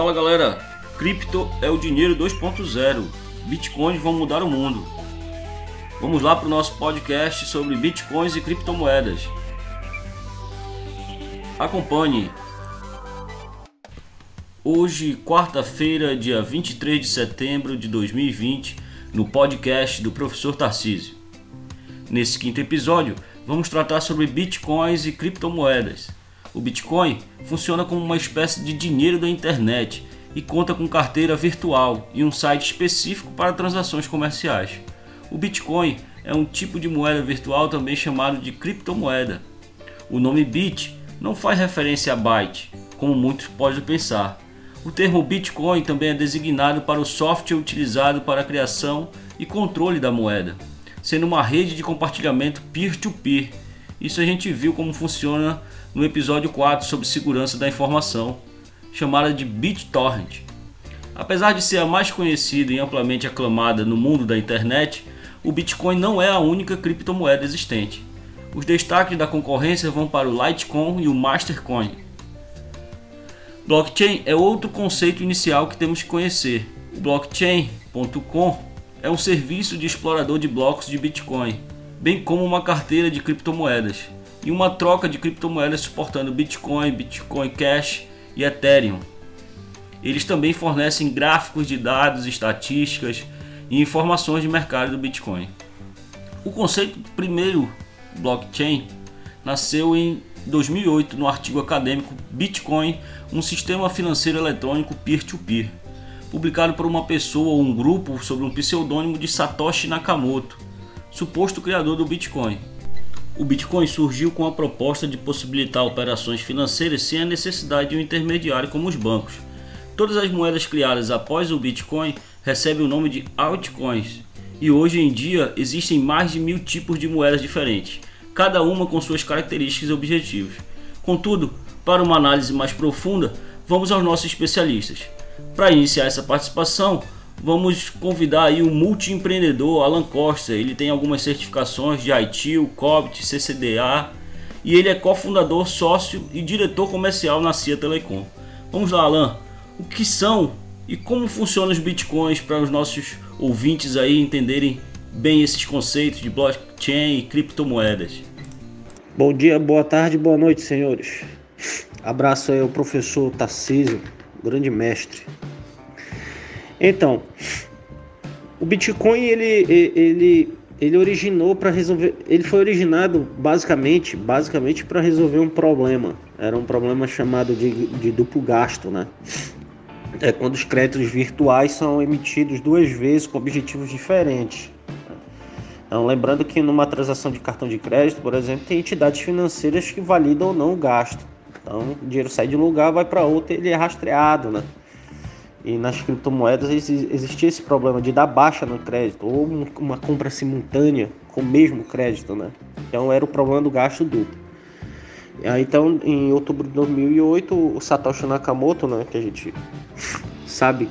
Fala galera, cripto é o dinheiro 2.0. Bitcoins vão mudar o mundo. Vamos lá para o nosso podcast sobre bitcoins e criptomoedas. Acompanhe. Hoje, quarta-feira, dia 23 de setembro de 2020, no podcast do professor Tarcísio. Nesse quinto episódio, vamos tratar sobre bitcoins e criptomoedas. O Bitcoin funciona como uma espécie de dinheiro da internet e conta com carteira virtual e um site específico para transações comerciais. O Bitcoin é um tipo de moeda virtual também chamado de criptomoeda. O nome Bit não faz referência a byte, como muitos podem pensar. O termo Bitcoin também é designado para o software utilizado para a criação e controle da moeda, sendo uma rede de compartilhamento peer-to-peer. -peer. Isso a gente viu como funciona no episódio 4 sobre segurança da informação, chamada de BitTorrent. Apesar de ser a mais conhecida e amplamente aclamada no mundo da internet, o Bitcoin não é a única criptomoeda existente. Os destaques da concorrência vão para o Litecoin e o Mastercoin. Blockchain é outro conceito inicial que temos que conhecer. O blockchain.com é um serviço de explorador de blocos de Bitcoin, bem como uma carteira de criptomoedas e uma troca de criptomoedas suportando Bitcoin, Bitcoin Cash e Ethereum. Eles também fornecem gráficos de dados, estatísticas e informações de mercado do Bitcoin. O conceito do primeiro blockchain nasceu em 2008 no artigo acadêmico Bitcoin, um sistema financeiro eletrônico peer-to-peer, -peer, publicado por uma pessoa ou um grupo sob um pseudônimo de Satoshi Nakamoto, suposto criador do Bitcoin. O Bitcoin surgiu com a proposta de possibilitar operações financeiras sem a necessidade de um intermediário como os bancos. Todas as moedas criadas após o Bitcoin recebem o nome de altcoins, e hoje em dia existem mais de mil tipos de moedas diferentes, cada uma com suas características e objetivos. Contudo, para uma análise mais profunda, vamos aos nossos especialistas. Para iniciar essa participação, vamos convidar aí o multiempreendedor Alan Costa. Ele tem algumas certificações de ITIL, COBIT, CCDA e ele é cofundador, sócio e diretor comercial na CIA Telecom. Vamos lá, Alan. O que são e como funcionam os bitcoins para os nossos ouvintes aí entenderem bem esses conceitos de blockchain e criptomoedas? Bom dia, boa tarde, boa noite, senhores. Abraço aí ao professor Tarcísio, grande mestre. Então, o Bitcoin ele ele ele originou para resolver, ele foi originado basicamente, basicamente para resolver um problema. Era um problema chamado de, de duplo gasto, né? É quando os créditos virtuais são emitidos duas vezes com objetivos diferentes. Então, lembrando que numa transação de cartão de crédito, por exemplo, tem entidades financeiras que validam ou não o gasto. Então, o dinheiro sai de um lugar, vai para outro, ele é rastreado, né? E nas criptomoedas existia esse problema de dar baixa no crédito ou uma compra simultânea com o mesmo crédito, né? Então era o problema do gasto duplo. Então, em outubro de 2008, o Satoshi Nakamoto, né, que a gente sabe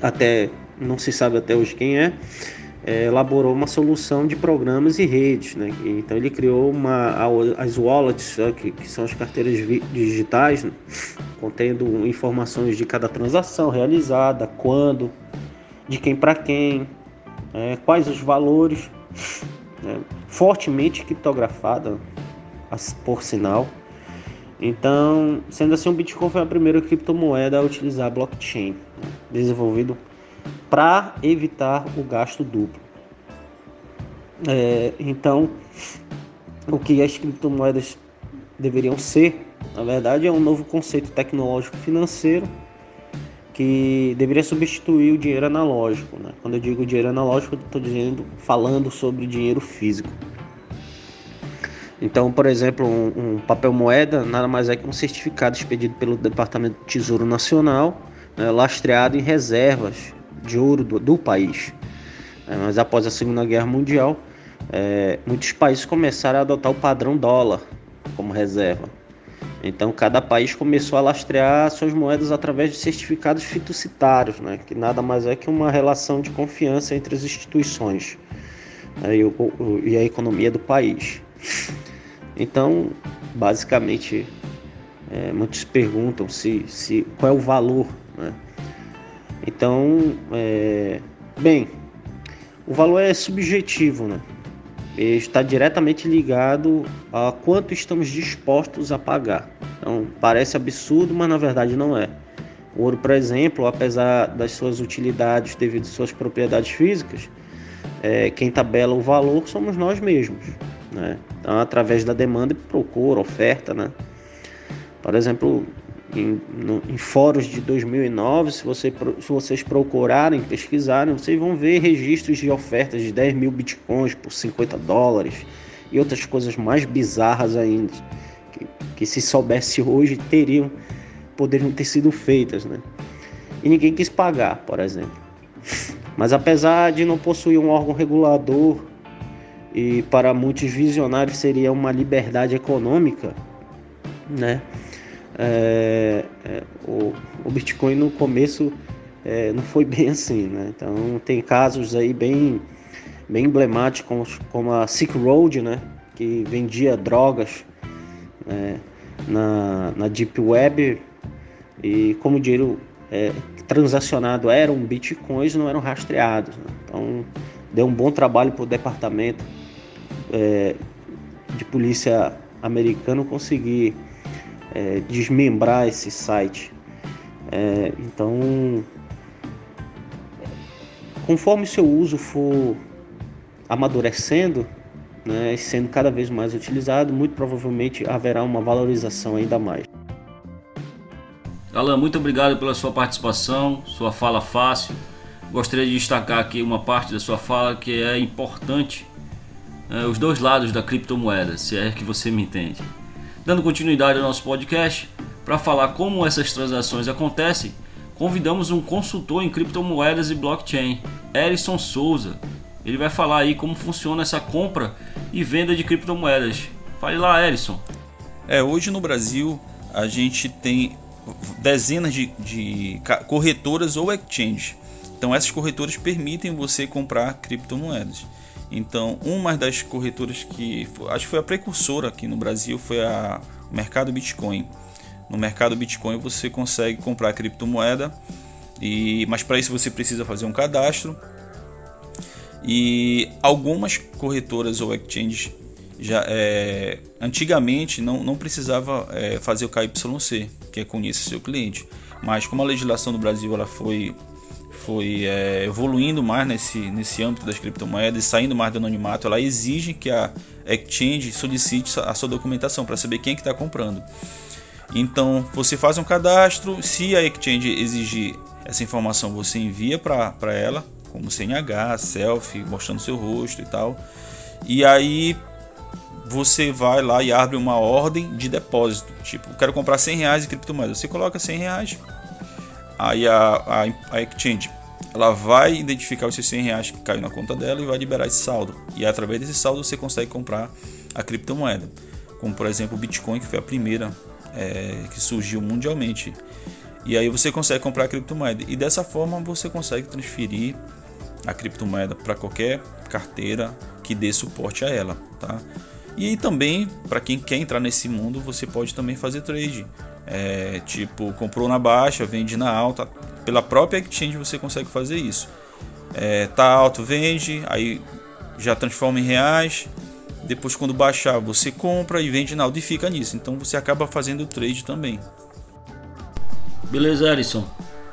até não se sabe até hoje quem é, é, elaborou uma solução de programas e redes. Né? Então ele criou uma, as wallets, né, que, que, são as carteiras digitais, né? contendo informações de cada transação realizada, quando, de quem para quem, é, quais os valores, né? fortemente criptografada, por sinal. Então, sendo assim, o Bitcoin foi a primeira criptomoeda a utilizar blockchain, né? desenvolvido para evitar o gasto duplo. É, então, o que as criptomoedas deveriam ser, na verdade, é um novo conceito tecnológico financeiro que deveria substituir o dinheiro analógico. Né? Quando eu digo dinheiro analógico, estou dizendo, falando sobre dinheiro físico. Então, por exemplo, um, um, papel moeda nada mais é que um certificado expedido pelo Departamento do Tesouro Nacional, né, lastreado em reservas de ouro do, do país. É, mas após a Segunda Guerra Mundial, é, muitos países começaram a adotar o padrão dólar como reserva. Então, cada país começou a lastrear suas moedas através de certificados fitocitários, né, que nada mais é que uma relação de confiança entre as instituições né, e, o, e a economia do país. Então, basicamente, É, muitos perguntam se, se qual é o valor. Né? Então, é, bem, o valor é subjetivo, né? está diretamente ligado a quanto estamos dispostos a pagar. Então, parece absurdo, mas na verdade não é. O ouro, por exemplo, apesar das suas utilidades devido às suas propriedades físicas, é, quem tabela o valor somos nós mesmos. Né? Então, através da demanda e procura, oferta. Né? Por exemplo, em, no, em, fóruns de 2009, se, você, se vocês procurarem, pesquisarem, vocês vão ver registros de ofertas de 10 mil bitcoins por 50 dólares e outras coisas mais bizarras ainda, que, que se soubesse hoje teriam, poderiam ter sido feitas, né? E ninguém quis pagar, por exemplo. Mas apesar de não possuir um órgão regulador e para muitos visionários seria uma liberdade econômica, né? É, é, o, o, Bitcoin no começo é, não foi bem assim, né? Então tem casos aí bem, bem emblemáticos como, como a Silk Road, né? Que vendia drogas né? na, na Deep Web e como o dinheiro é, transacionado eram bitcoins, não eram rastreados. Né? Então deu um bom trabalho para o departamento é, de polícia americano conseguir é, desmembrar esse site. É, então, conforme seu uso for amadurecendo, né, sendo cada vez mais utilizado, muito provavelmente haverá uma valorização ainda mais. Alan, muito obrigado pela sua participação, sua fala fácil. Gostaria de destacar aqui uma parte da sua fala que é importante, é, os dois lados da criptomoeda, se é que você me entende. Dando continuidade ao nosso podcast, para falar como essas transações acontecem, convidamos um consultor em criptomoedas e blockchain, Erison Souza. Ele vai falar aí como funciona essa compra e venda de criptomoedas. Fale lá, Erison. É, hoje no Brasil a gente tem dezenas de, de corretoras ou exchange. Então essas corretoras permitem você comprar criptomoedas. Então, uma das corretoras que acho que foi a precursora aqui no Brasil foi a Mercado Bitcoin. No Mercado Bitcoin você consegue comprar criptomoeda, e mas para isso você precisa fazer um cadastro. E algumas corretoras ou exchanges já é, antigamente não, não precisava é, fazer o KYC, que é conhecer seu cliente. Mas como a legislação do Brasil ela foi foi é, evoluindo mais nesse, nesse âmbito das criptomoedas, saindo mais do anonimato, ela exige que a exchange solicite a sua documentação para saber quem é que está comprando. Então você faz um cadastro, se a exchange exigir essa informação, você envia para ela, como CNH, selfie, mostrando seu rosto e tal. E aí você vai lá e abre uma ordem de depósito. Tipo, quero comprar 100 reais de criptomoeda. Você coloca 100 reais, Aí a, a, a exchange ela vai identificar os seus 100 reais que caiu na conta dela e vai liberar esse saldo. E através desse saldo você consegue comprar a criptomoeda, como por exemplo o Bitcoin, que foi a primeira é, que surgiu mundialmente. E aí você consegue comprar a criptomoeda e dessa forma você consegue transferir a criptomoeda para qualquer carteira que dê suporte a ela, tá? E também para quem quer entrar nesse mundo, você pode também fazer trade. É, tipo, comprou na baixa, vende na alta. Pela própria exchange você consegue fazer isso. É, tá alto, vende, aí já transforma em reais. Depois, quando baixar, você compra e vende na alta e fica nisso. Então você acaba fazendo o trade também. Beleza, Arison.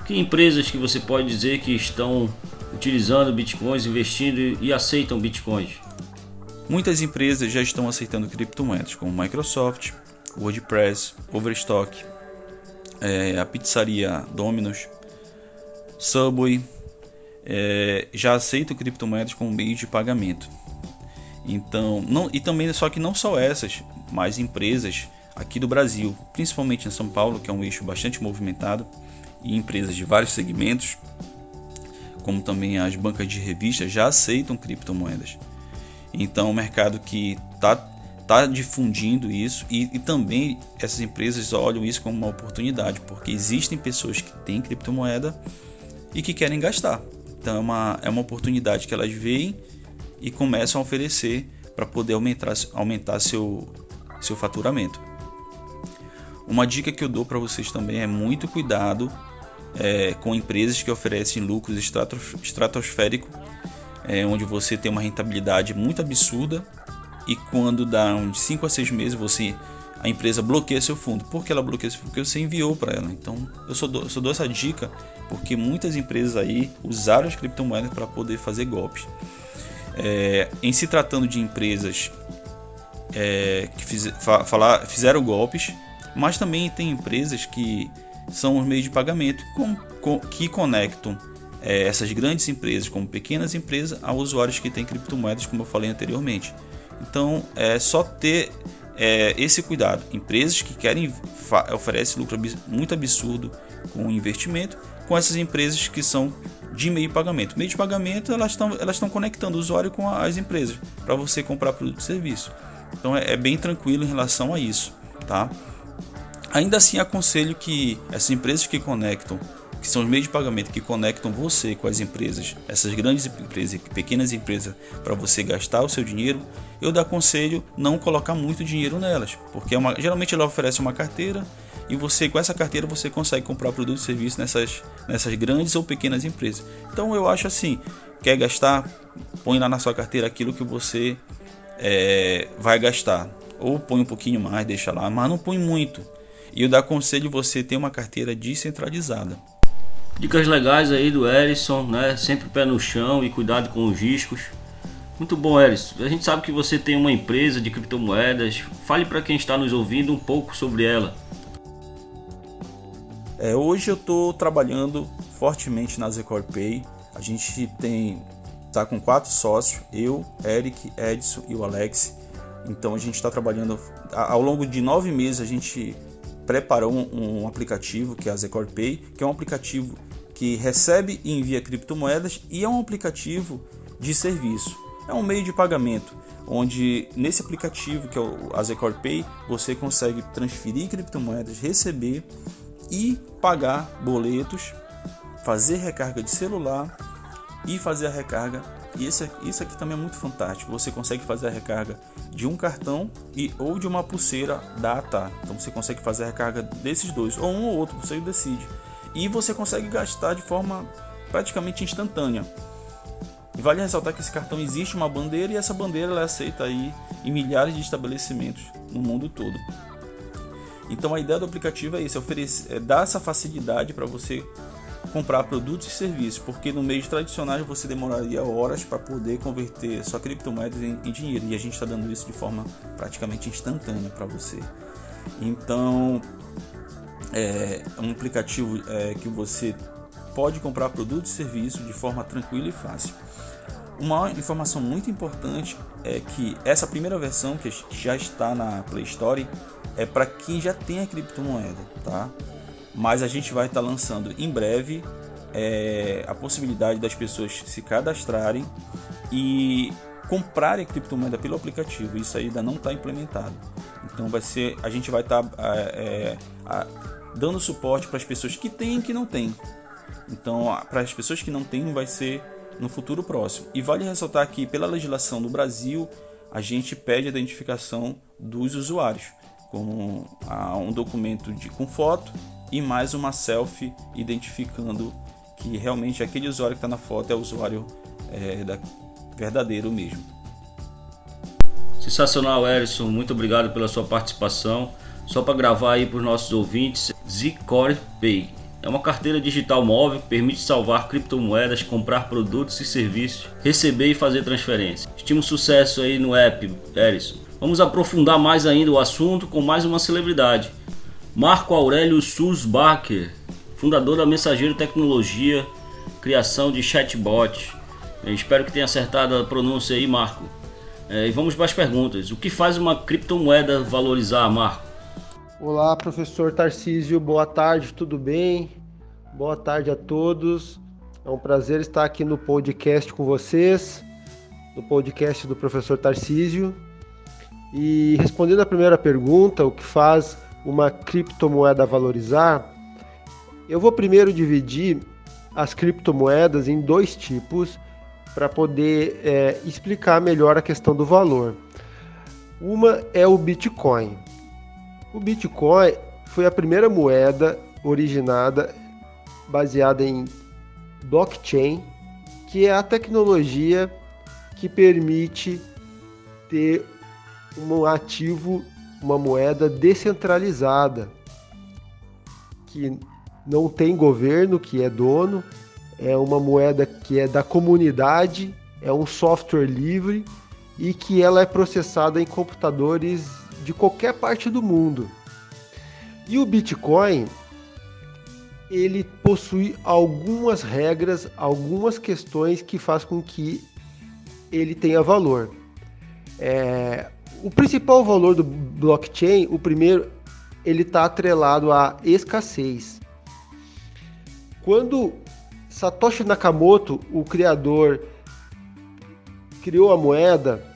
Que empresas que você pode dizer que estão utilizando bitcoins, investindo e aceitam bitcoins? Muitas empresas já estão aceitando criptomoedas, como Microsoft, WordPress, Overstock, é, a pizzaria Domino's, Subway, é, já aceitam criptomoedas como meio de pagamento. Então, não, e também só que não só essas, mas empresas aqui do Brasil, principalmente em São Paulo, que é um eixo bastante movimentado, e empresas de vários segmentos, como também as bancas de revistas, já aceitam criptomoedas. Então, é um mercado que está está difundindo isso e, e, também essas empresas olham isso como uma oportunidade, porque existem pessoas que têm criptomoeda e que querem gastar. Então é uma, é uma oportunidade que elas veem e começam a oferecer para poder aumentar, aumentar seu, seu faturamento. Uma dica que eu dou para vocês também é muito cuidado é, com empresas que oferecem lucros estratosféricos, é, onde você tem uma rentabilidade muito absurda e quando dá uns 5 a 6 meses você a empresa bloqueia seu fundo. Por que ela bloqueia? Porque você enviou para ela. Então eu só, dou, eu só dou essa dica porque muitas empresas aí usaram as criptomoedas para poder fazer golpes. É, em se tratando de empresas é, que fiz, fa, falar, fizeram golpes, mas também tem empresas que são os meios de pagamento com, com, que conectam é, essas grandes empresas como pequenas empresas a usuários que têm criptomoedas, como eu falei anteriormente. Então é só ter é, esse cuidado. Empresas que querem oferecem lucro muito absurdo com investimento, com essas empresas que são de meio pagamento. Meio de pagamento elas estão elas estão conectando o usuário com as empresas para você comprar produto e serviço. Então é, é bem tranquilo em relação a isso, tá? Ainda assim aconselho que essas empresas que conectam que são os meios de pagamento que conectam você com as empresas, essas grandes empresas e pequenas empresas, para você gastar o seu dinheiro, eu dou aconselho não colocar muito dinheiro nelas, porque é uma, geralmente ela oferece uma carteira e você com essa carteira você consegue comprar produtos e serviços nessas, nessas grandes ou pequenas empresas. Então eu acho assim, quer gastar, põe lá na sua carteira aquilo que você é, vai gastar, ou põe um pouquinho mais, deixa lá, mas não põe muito. E eu dou aconselho você ter uma carteira descentralizada. Dicas legais aí do Erison, né? Sempre pé no chão e cuidado com os riscos. Muito bom, Erison. A gente sabe que você tem uma empresa de criptomoedas. Fale para quem está nos ouvindo um pouco sobre ela. É, hoje eu estou trabalhando fortemente na Zecor Pay. A gente tem tá com quatro sócios, eu, Eric, Edson e o Alex. Então a gente está trabalhando ao longo de nove meses a gente preparou um, um aplicativo que é a Zecor Pay, que é um aplicativo que recebe e envia criptomoedas e é um aplicativo de serviço. É um meio de pagamento, onde nesse aplicativo que é o Azecor Pay, você consegue transferir criptomoedas, receber e pagar boletos, fazer recarga de celular e fazer a recarga. E isso, isso aqui também é muito fantástico. Você consegue fazer a recarga de um cartão e ou de uma pulseira da ATA. Então você consegue fazer a recarga desses dois, ou um ou outro, você decide e você consegue gastar de forma praticamente instantânea. Vale ressaltar que esse cartão existe uma bandeira e essa bandeira é aceita aí em milhares de estabelecimentos no mundo todo. Então a ideia do aplicativo é isso, é, oferecer, é dar essa facilidade para você comprar produtos e serviços, porque no meio tradicional você demoraria horas para poder converter sua criptomoeda em, em dinheiro e a gente está dando isso de forma praticamente instantânea para você. Então é um aplicativo é, que você pode comprar produtos e serviços de forma tranquila e fácil. Uma informação muito importante é que essa primeira versão que já está na Play Store é para quem já tem a criptomoeda, tá? Mas a gente vai estar tá lançando em breve é, a possibilidade das pessoas se cadastrarem e comprarem a criptomoeda pelo aplicativo. Isso ainda não está implementado. Então vai ser, a gente vai estar tá, é, é, dando suporte para as pessoas que têm e que não têm. Então, para as pessoas que não têm, vai ser no futuro próximo. E vale ressaltar que, pela legislação do Brasil, a gente pede a identificação dos usuários, com um documento de, com foto e mais uma selfie identificando que realmente aquele usuário que está na foto é o usuário é, da, verdadeiro mesmo. Sensacional, Erison. Muito obrigado pela sua participação. Só para gravar aí para os nossos ouvintes, Zcore Pay. É uma carteira digital móvel que permite salvar criptomoedas, comprar produtos e serviços, receber e fazer transferência. Estima um sucesso aí no app, Erison. Vamos aprofundar mais ainda o assunto com mais uma celebridade. Marco Aurélio Sulzbacher, fundador da Mensageiro Tecnologia, criação de chatbot. Eu espero que tenha acertado a pronúncia aí, Marco. É, e vamos para as perguntas. O que faz uma criptomoeda valorizar, Marco? Olá, professor Tarcísio, boa tarde, tudo bem? Boa tarde a todos. É um prazer estar aqui no podcast com vocês, no podcast do professor Tarcísio. E respondendo a primeira pergunta, o que faz uma criptomoeda valorizar, eu vou primeiro dividir as criptomoedas em dois tipos para poder é, explicar melhor a questão do valor. Uma é o Bitcoin. O Bitcoin foi a primeira moeda originada baseada em blockchain, que é a tecnologia que permite ter um ativo, uma moeda descentralizada, que não tem governo que é dono, é uma moeda que é da comunidade, é um software livre e que ela é processada em computadores de qualquer parte do mundo. E o Bitcoin, ele possui algumas regras, algumas questões que faz com que ele tenha valor. É, o principal valor do blockchain, o primeiro, ele está atrelado à escassez. Quando Satoshi Nakamoto, o criador, criou a moeda,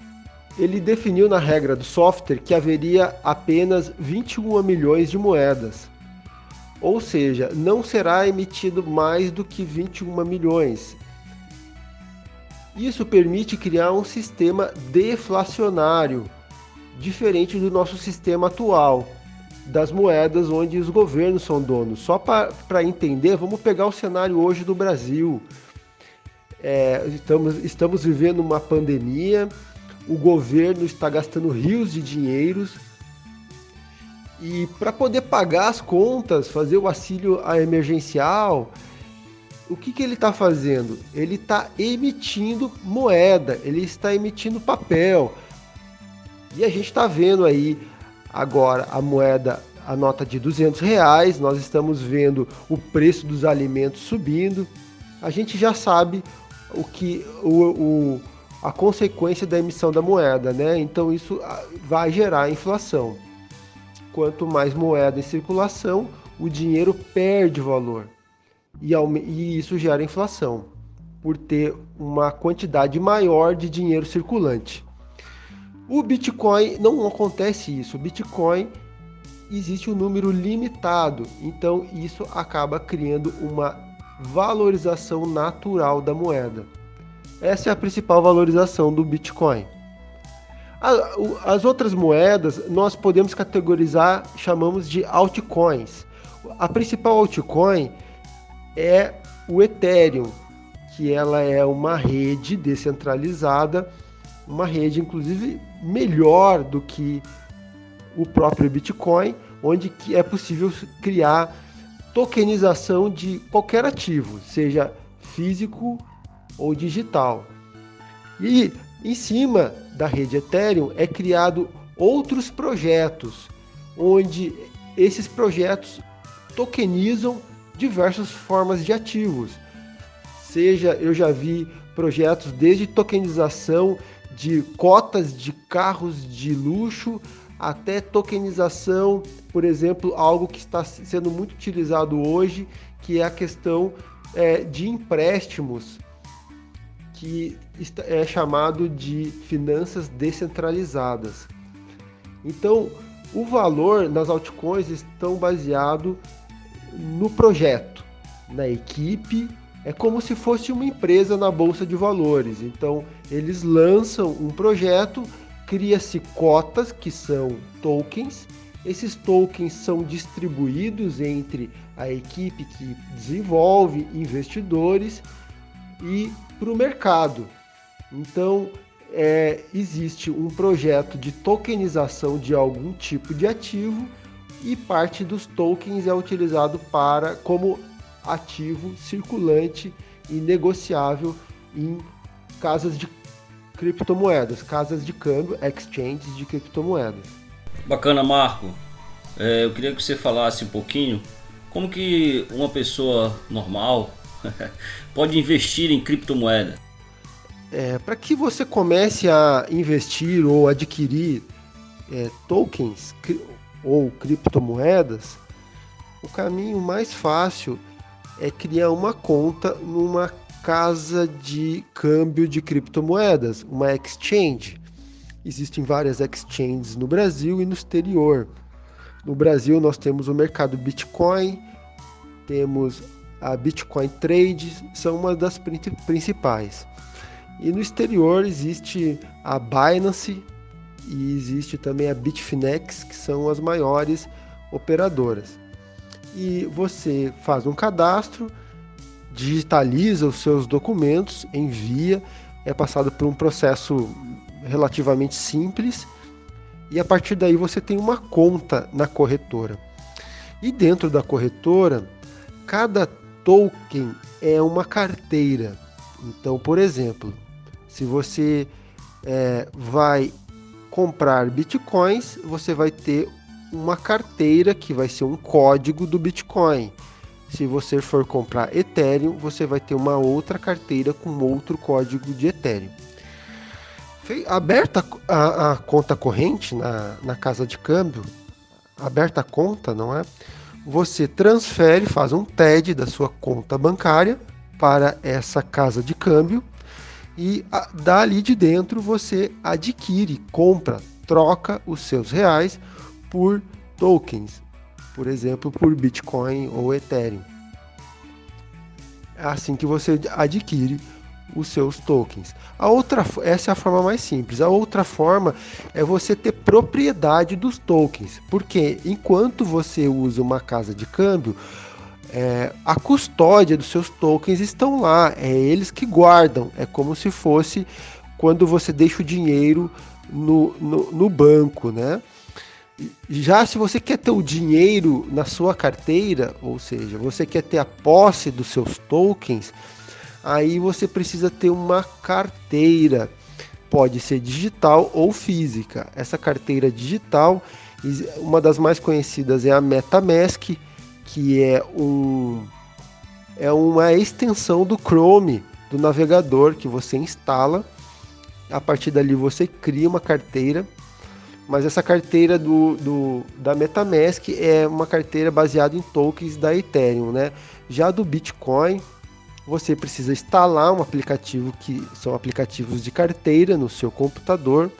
ele definiu na regra do software que haveria apenas 21 milhões de moedas. Ou seja, não será emitido mais do que 21 milhões. Isso permite criar um sistema deflacionário, diferente do nosso sistema atual, das moedas onde os governos são donos. Só para entender, vamos pegar o cenário hoje do Brasil. É, estamos, estamos vivendo uma pandemia, o governo está gastando rios de dinheiros e para poder pagar as contas, fazer o auxílio emergencial, o que, que ele está fazendo? Ele está emitindo moeda, ele está emitindo papel. E a gente está vendo aí agora a moeda, a nota de 200 reais, nós estamos vendo o preço dos alimentos subindo. A gente já sabe o que o, o a consequência da emissão da moeda, né? Então isso ah, vai gerar inflação. Quanto mais moeda em circulação, o dinheiro perde valor e, e isso gera inflação por ter uma quantidade maior de dinheiro circulante. O Bitcoin não acontece isso. O Bitcoin existe um número limitado, então isso acaba criando uma valorização natural da moeda. Essa é a principal valorização do Bitcoin. As outras moedas nós podemos categorizar, chamamos de altcoins. A principal altcoin é o Ethereum, que ela é uma rede descentralizada, uma rede inclusive melhor do que o próprio Bitcoin, onde é possível criar tokenização de qualquer ativo, seja físico ou digital. E em cima da rede Ethereum é criado outros projetos, onde esses projetos tokenizam diversas formas de ativos. Seja, eu já vi projetos desde tokenização de cotas de carros de luxo até tokenização, por exemplo, algo que está sendo muito utilizado hoje, que é a questão é, de empréstimos que é chamado de finanças descentralizadas. Então, o valor nas altcoins estão baseado no projeto, na equipe. É como se fosse uma empresa na bolsa de valores. Então, eles lançam um projeto, cria-se cotas que são tokens. Esses tokens são distribuídos entre a equipe que desenvolve, investidores e para o mercado. Então, é, existe um projeto de tokenização de algum tipo de ativo e parte dos tokens é utilizado para como ativo circulante e negociável em casas de criptomoedas, casas de câmbio, exchanges de criptomoedas. Bacana, Marco. É, eu queria que você falasse um pouquinho como que uma pessoa normal pode investir em criptomoeda? É, Para que você comece a investir ou adquirir é, tokens ou criptomoedas, o caminho mais fácil é criar uma conta numa casa de câmbio de criptomoedas, uma exchange. Existem várias exchanges no Brasil e no exterior. No Brasil nós temos o mercado Bitcoin, temos a Bitcoin Trade são uma das principais. E no exterior existe a Binance e existe também a Bitfinex, que são as maiores, operadoras. E você faz um cadastro, digitaliza os seus documentos, envia, é passado por um processo relativamente simples e a partir daí você tem uma conta na corretora. E dentro da corretora, cada token é uma carteira. Então, por exemplo, se você é, vai comprar bitcoins, você vai ter uma carteira que vai ser um código do Bitcoin. Se você for comprar Ethereum, você vai ter uma outra carteira com outro código de Ethereum. Aberta a, a conta corrente na, na casa de câmbio, aberta a conta, não é? Você transfere, faz um TED da sua conta bancária para essa casa de câmbio e a, dali de dentro você adquire, compra, troca os seus reais por tokens, por exemplo, por Bitcoin ou Ethereum. É assim que você adquire os seus tokens. A outra, essa é a forma mais simples. A outra forma é você ter propriedade dos tokens, porque enquanto você usa uma casa de câmbio, é, a custódia dos seus tokens estão lá, é eles que guardam. É como se fosse quando você deixa o dinheiro no, no, no banco, né? Já se você quer ter o dinheiro na sua carteira, ou seja, você quer ter a posse dos seus tokens, aí você precisa ter uma carteira. Pode ser digital ou física. Essa carteira digital, uma das mais conhecidas é a MetaMask, que é um é uma extensão do Chrome do navegador que você instala. A partir dali você cria uma carteira mas essa carteira do, do, da MetaMask é uma carteira baseada em tokens da Ethereum, né? Já do Bitcoin, você precisa instalar um aplicativo que são aplicativos de carteira no seu computador,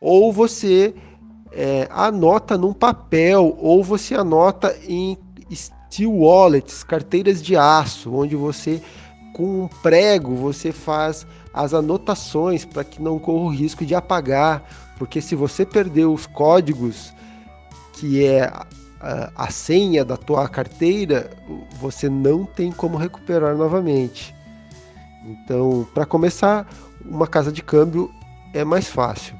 ou você é, anota num papel, ou você anota em steel wallets, carteiras de aço, onde você com um prego você faz as anotações para que não corra o risco de apagar porque se você perder os códigos, que é a, a senha da tua carteira, você não tem como recuperar novamente. Então, para começar, uma casa de câmbio é mais fácil.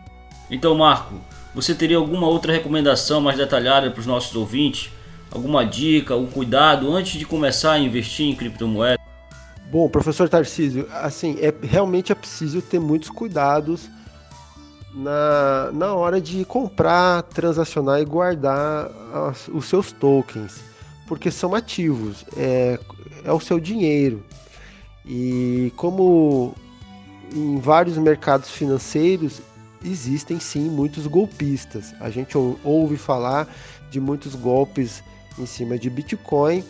Então, Marco, você teria alguma outra recomendação mais detalhada para os nossos ouvintes? Alguma dica, algum cuidado antes de começar a investir em criptomoedas? Bom, professor Tarcísio, assim, é realmente é preciso ter muitos cuidados na, na hora de comprar, transacionar e guardar as, os seus tokens, porque são ativos, é, é o seu dinheiro. E como em vários mercados financeiros existem sim muitos golpistas. A gente ouve falar de muitos golpes em cima de Bitcoin.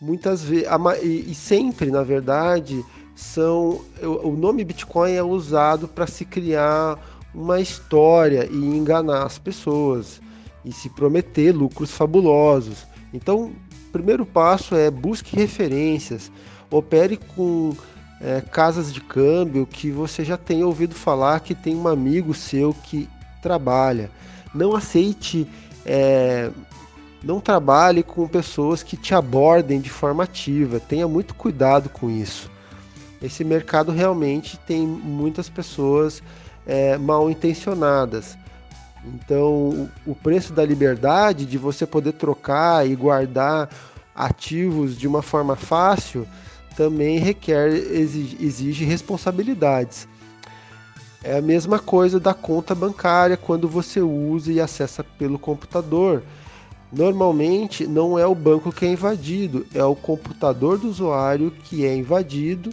Muitas vezes e sempre, na verdade, são o nome Bitcoin é usado para se criar uma história e enganar as pessoas e se prometer lucros fabulosos. Então, o primeiro passo é busque referências, opere com é, casas de câmbio que você já tenha ouvido falar que tem um amigo seu que trabalha. Não aceite, é, não trabalhe com pessoas que te abordem de forma ativa. Tenha muito cuidado com isso. Esse mercado realmente tem muitas pessoas é, mal intencionadas. Então, o preço da liberdade de você poder trocar e guardar ativos de uma forma fácil também requer, exige, exige responsabilidades. É a mesma coisa da conta bancária quando você usa e acessa pelo computador. Normalmente não é o banco que é invadido, é o computador do usuário que é invadido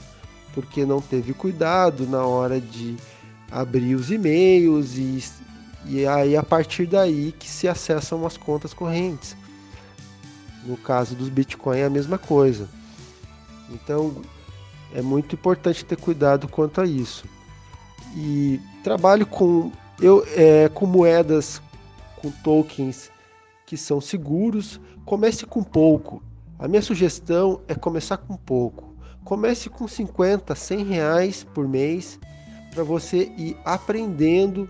porque não teve cuidado na hora de abrir os e-mails e, e aí a partir daí que se acessam as contas correntes. No caso dos Bitcoin é a mesma coisa. Então é muito importante ter cuidado quanto a isso. E trabalho com eu é, com moedas com tokens que são seguros. Comece com pouco. A minha sugestão é começar com pouco. Comece com 50, 100 reais por mês para você ir aprendendo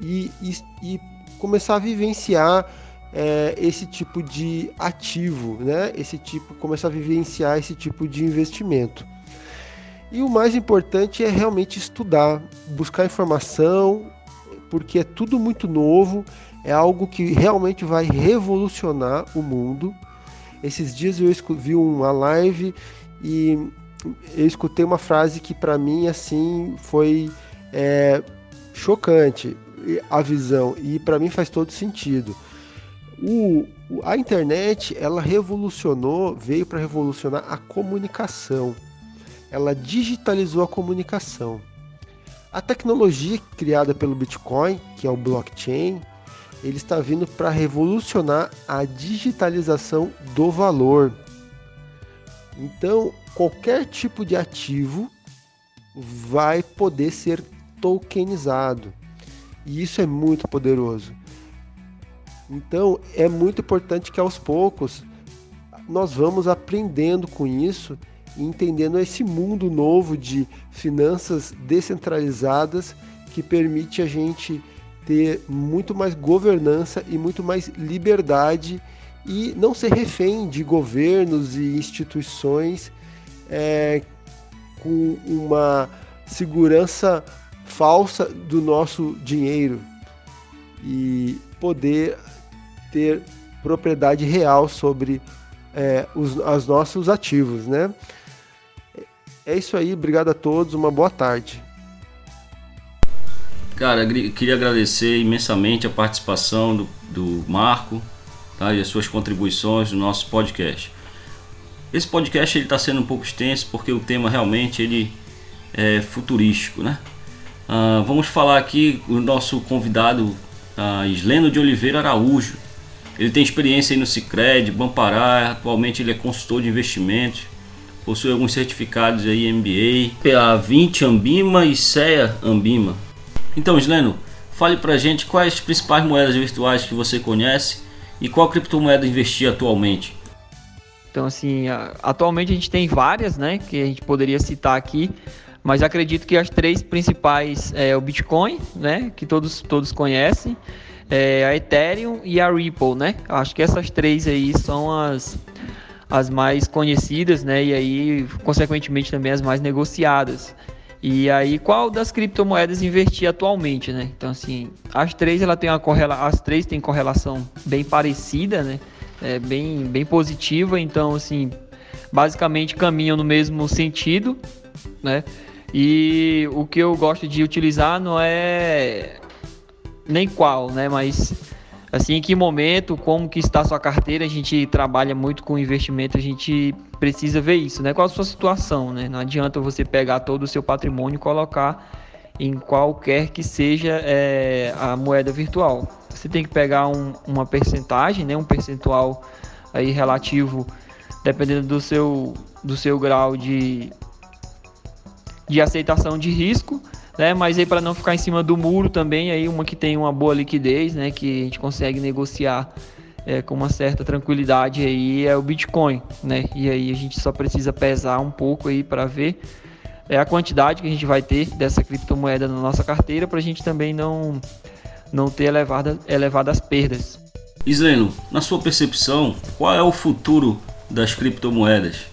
e, e, e, começar a vivenciar é, esse tipo de ativo, né? Esse tipo, começar a vivenciar esse tipo de investimento. E o mais importante é realmente estudar, buscar informação, porque é tudo muito novo, é algo que realmente vai revolucionar o mundo. Esses dias eu vi uma live e eu escutei uma frase que para mim assim foi é, chocante a visão e para mim faz todo sentido. O, a internet ela revolucionou, veio para revolucionar a comunicação. Ela digitalizou a comunicação. A tecnologia criada pelo Bitcoin, que é o blockchain, ele está vindo para revolucionar a digitalização do valor. Então, qualquer tipo de ativo vai poder ser tokenizado. E isso é muito poderoso. Então, é muito importante que aos poucos nós vamos aprendendo com isso e entendendo esse mundo novo de finanças descentralizadas que permite a gente ter muito mais governança e muito mais liberdade e não ser refém de governos e instituições é, com uma segurança falsa do nosso dinheiro e poder ter propriedade real sobre é, os, os nossos ativos, né? É isso aí, obrigado a todos, uma boa tarde. Cara, queria agradecer imensamente a participação do, do Marco tá, e as suas contribuições no nosso podcast. Esse podcast está sendo um pouco extenso porque o tema realmente ele é futurístico, né? Uh, vamos falar aqui o nosso convidado uh, Isleno de Oliveira Araújo. Ele tem experiência no Cicred, Bampará, atualmente ele é consultor de investimentos, possui alguns certificados aí MBA, PA20 Ambima e CEA Ambima. Então, Sleno, fale pra gente quais as principais moedas virtuais que você conhece e qual criptomoeda investir atualmente. Então, assim, atualmente a gente tem várias, né, que a gente poderia citar aqui, mas acredito que as três principais é o Bitcoin, né, que todos, todos conhecem, é a Ethereum e a Ripple, né? Acho que essas três aí são as, as mais conhecidas, né, e aí, consequentemente, também as mais negociadas. E aí, qual das criptomoedas investir atualmente, né? Então, assim, as três ela tem uma correla... as três têm correlação bem parecida, né? É bem, bem positiva, então, assim, basicamente caminham no mesmo sentido, né? E o que eu gosto de utilizar não é nem qual, né? Mas assim, em que momento, como que está a sua carteira, a gente trabalha muito com investimento, a gente precisa ver isso, né? Qual a sua situação, né? Não adianta você pegar todo o seu patrimônio e colocar em qualquer que seja é, a moeda virtual. Você tem que pegar um, uma percentagem, né? Um percentual aí relativo, dependendo do seu, do seu grau de, de aceitação de risco né? Mas aí para não ficar em cima do muro também, aí uma que tem uma boa liquidez, né? Que a gente consegue negociar é, com uma certa tranquilidade aí é o Bitcoin, né? E aí a gente só precisa pesar um pouco aí para ver é a quantidade que a gente vai ter dessa criptomoeda na nossa carteira para a gente também não não ter elevada, elevadas perdas. Isleno, na sua percepção, qual é o futuro das criptomoedas?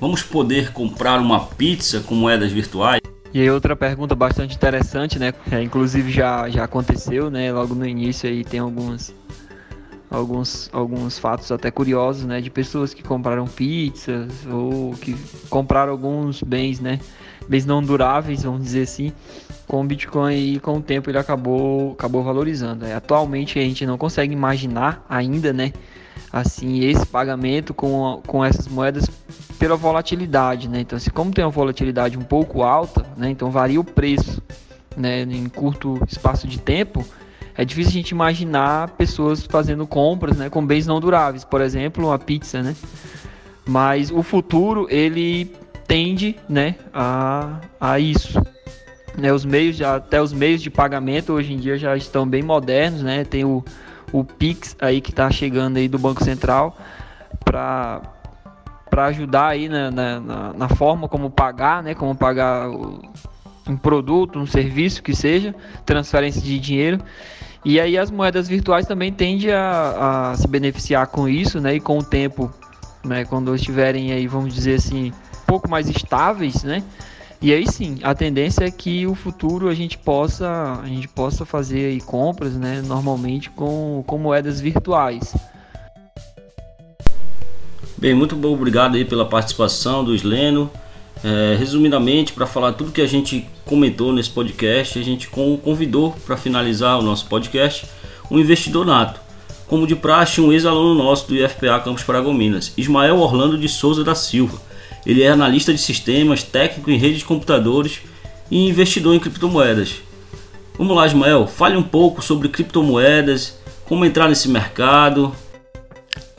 Vamos poder comprar uma pizza com moedas virtuais? E aí outra pergunta bastante interessante, né? É, inclusive já, já aconteceu, né? Logo no início aí tem alguns alguns alguns fatos até curiosos, né? De pessoas que compraram pizzas ou que compraram alguns bens, né? Bens não duráveis, vamos dizer assim, com o Bitcoin e com o tempo ele acabou acabou valorizando. É, atualmente a gente não consegue imaginar ainda, né? Assim esse pagamento com, com essas moedas pela volatilidade, né? Então, se como tem uma volatilidade um pouco alta, né? Então varia o preço, né? Em curto espaço de tempo, é difícil a gente imaginar pessoas fazendo compras, né? Com bens não duráveis, por exemplo, uma pizza, né? Mas o futuro ele tende, né? A, a isso. Né, os meios, até os meios de pagamento hoje em dia já estão bem modernos, né? Tem o, o Pix aí que está chegando aí do Banco Central para para ajudar aí na, na, na, forma como pagar, né? Como pagar um produto, um serviço que seja, transferência de dinheiro. E aí as moedas virtuais também tendem a, a se beneficiar com isso, né? E com o tempo, né? Quando estiverem aí, vamos dizer assim, pouco mais estáveis, né? E aí sim, a tendência é que o futuro a gente possa, a gente possa fazer compras, né? Normalmente com, com moedas virtuais. Bem, muito bom, obrigado aí pela participação do Sleno. É, resumidamente, para falar tudo que a gente comentou nesse podcast, a gente convidou para finalizar o nosso podcast um investidor nato, como de praxe, um ex-aluno nosso do IFPA Campus Paragominas, Ismael Orlando de Souza da Silva. Ele é analista de sistemas, técnico em redes de computadores e investidor em criptomoedas. Vamos lá, Ismael, fale um pouco sobre criptomoedas, como entrar nesse mercado.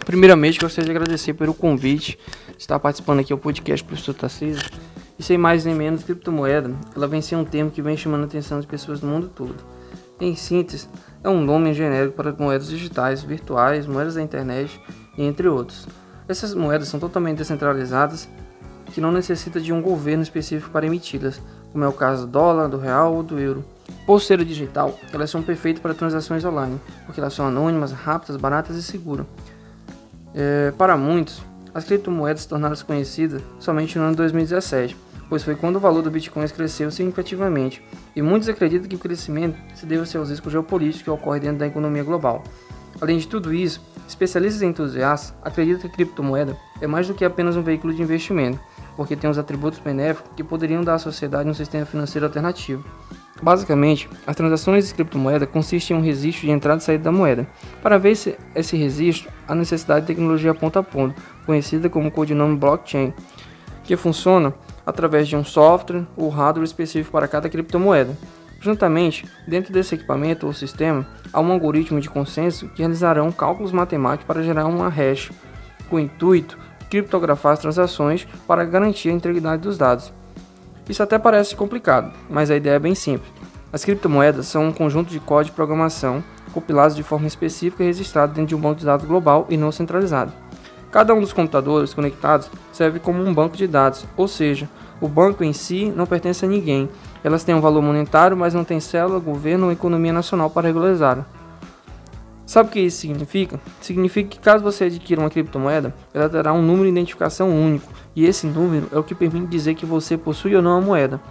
Primeiramente, gostaria de agradecer pelo convite estar participando aqui do podcast Professor Tarcísio. E sem mais nem menos, criptomoeda, ela vem ser um termo que vem chamando a atenção das pessoas do mundo todo. Em síntese, é um nome genérico para moedas digitais, virtuais, moedas da internet entre outros. Essas moedas são totalmente descentralizadas que não necessita de um governo específico para emiti-las, como é o caso do dólar, do real ou do euro. Por ser digital, elas são perfeitas para transações online, porque elas são anônimas, rápidas, baratas e seguras. É, para muitos, as criptomoedas tornaram-se conhecidas somente no ano 2017, pois foi quando o valor do Bitcoin cresceu significativamente, e muitos acreditam que o crescimento se deve aos riscos geopolíticos que ocorrem dentro da economia global. Além de tudo isso, especialistas e entusiastas acreditam que a criptomoeda é mais do que apenas um veículo de investimento, porque tem os atributos benéficos que poderiam dar à sociedade um sistema financeiro alternativo. Basicamente, as transações de criptomoeda consistem em um registro de entrada e saída da moeda. Para ver esse, esse registro, a necessidade de tecnologia ponto a ponto, conhecida como codinome blockchain, que funciona através de um software ou hardware específico para cada criptomoeda. Juntamente, dentro desse equipamento ou sistema, há um algoritmo de consenso que realizarão cálculos matemáticos para gerar uma hash, com o intuito criptografar as transações para garantir a integridade dos dados. Isso até parece complicado, mas a ideia é bem simples. As criptomoedas são um conjunto de código de programação compilados de forma específica e registrado dentro de um banco de dados global e não centralizado. Cada um dos computadores conectados serve como um banco de dados, ou seja, o banco em si não pertence a ninguém. Elas têm um valor monetário, mas não tem célula, governo ou economia nacional para regularizar. Sabe o que isso significa? Significa que caso você adquira uma criptomoeda, ela terá um número de identificação único, e esse número é o que permite dizer que você possui ou não a moeda.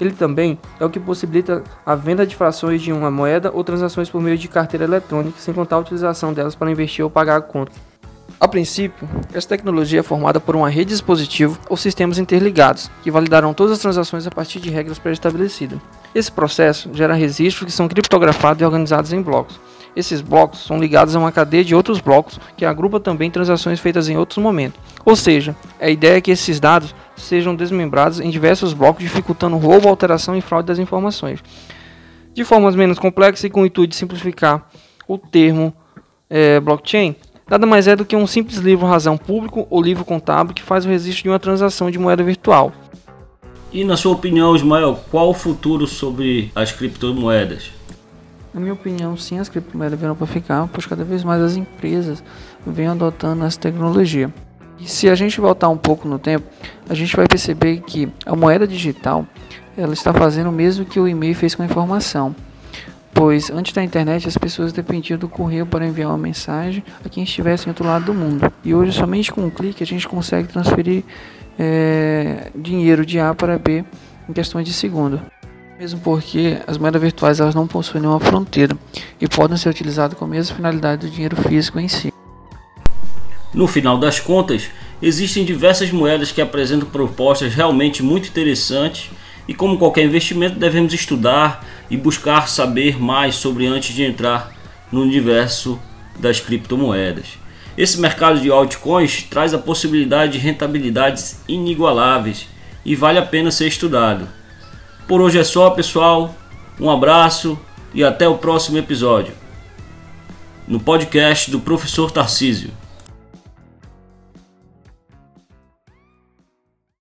Ele também é o que possibilita a venda de frações de uma moeda ou transações por meio de carteira eletrônica, sem contar a utilização delas para investir ou pagar a conta. A princípio, essa tecnologia é formada por uma rede de dispositivos ou sistemas interligados, que validarão todas as transações a partir de regras pré-estabelecidas. Esse processo gera registros que são criptografados e organizados em blocos. Esses blocos são ligados a uma cadeia de outros blocos que agrupa também transações feitas em outros momentos. Ou seja, a ideia é que esses dados sejam desmembrados em diversos blocos, dificultando roubo, alteração e fraude das informações. De formas menos complexas e com o intuito de simplificar o termo é, blockchain, nada mais é do que um simples livro razão público ou livro contábil que faz o registro de uma transação de moeda virtual. E na sua opinião, Ismael, qual o futuro sobre as criptomoedas? Na minha opinião, sim, as criptomoedas vieram para ficar, pois cada vez mais as empresas vêm adotando essa tecnologia. E se a gente voltar um pouco no tempo, a gente vai perceber que a moeda digital ela está fazendo o mesmo que o e-mail fez com a informação pois antes da internet as pessoas dependiam do correio para enviar uma mensagem a quem estivesse em outro lado do mundo. E hoje, somente com um clique, a gente consegue transferir é, dinheiro de A para B em questões de segundo. Mesmo porque as moedas virtuais elas não possuem nenhuma fronteira e podem ser utilizadas com a mesma finalidade do dinheiro físico em si. No final das contas, existem diversas moedas que apresentam propostas realmente muito interessantes e como qualquer investimento devemos estudar e buscar saber mais sobre antes de entrar no universo das criptomoedas. Esse mercado de altcoins traz a possibilidade de rentabilidades inigualáveis e vale a pena ser estudado. Por hoje é só, pessoal. Um abraço e até o próximo episódio. No podcast do professor Tarcísio.